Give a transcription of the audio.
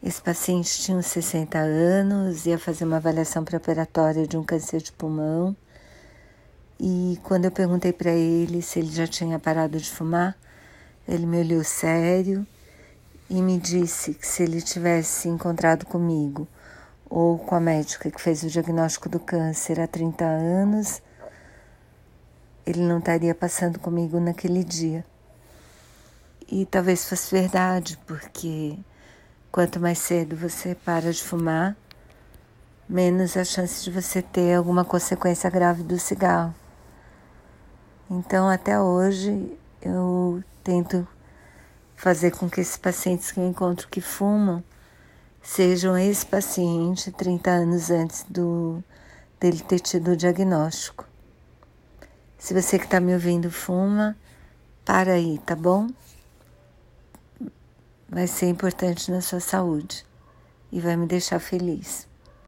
Esse paciente tinha uns 60 anos, ia fazer uma avaliação preparatória de um câncer de pulmão. E quando eu perguntei para ele se ele já tinha parado de fumar, ele me olhou sério e me disse que se ele tivesse encontrado comigo ou com a médica que fez o diagnóstico do câncer há 30 anos, ele não estaria passando comigo naquele dia. E talvez fosse verdade, porque quanto mais cedo você para de fumar, menos a chance de você ter alguma consequência grave do cigarro. Então, até hoje, eu tento fazer com que esses pacientes que eu encontro que fumam sejam esse paciente 30 anos antes do, dele ter tido o diagnóstico. Se você que está me ouvindo fuma, para aí, tá bom? Vai ser importante na sua saúde e vai me deixar feliz.